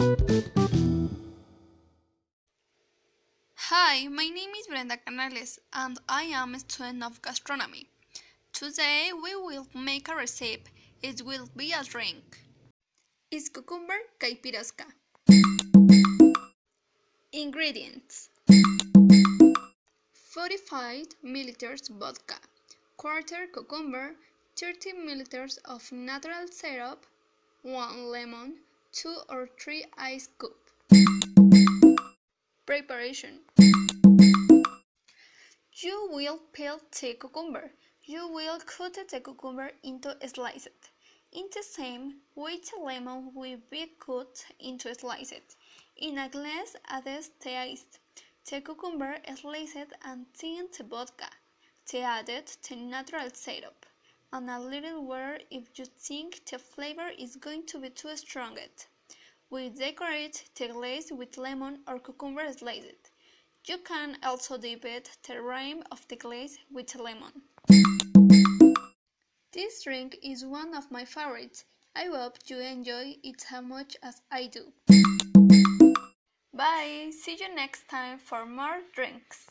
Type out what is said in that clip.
Hi, my name is Brenda Canales and I am a student of gastronomy. Today we will make a recipe. It will be a drink. Is cucumber caipirosca. Ingredients 45 milliliters vodka, quarter cucumber, 30 milliliters of natural syrup, 1 lemon, 2 or 3 ice cubes. Preparation You will peel the cucumber. You will cut the cucumber into slices. In the same way, the lemon will be cut into slices. In a glass, add the ice, the cucumber sliced and thin the vodka. The added the natural syrup and a little water if you think the flavor is going to be too strong. We decorate the glaze with lemon or cucumber sliced. You can also dip it the rim of the glaze with lemon. This drink is one of my favorites. I hope you enjoy it as much as I do. Bye! See you next time for more drinks.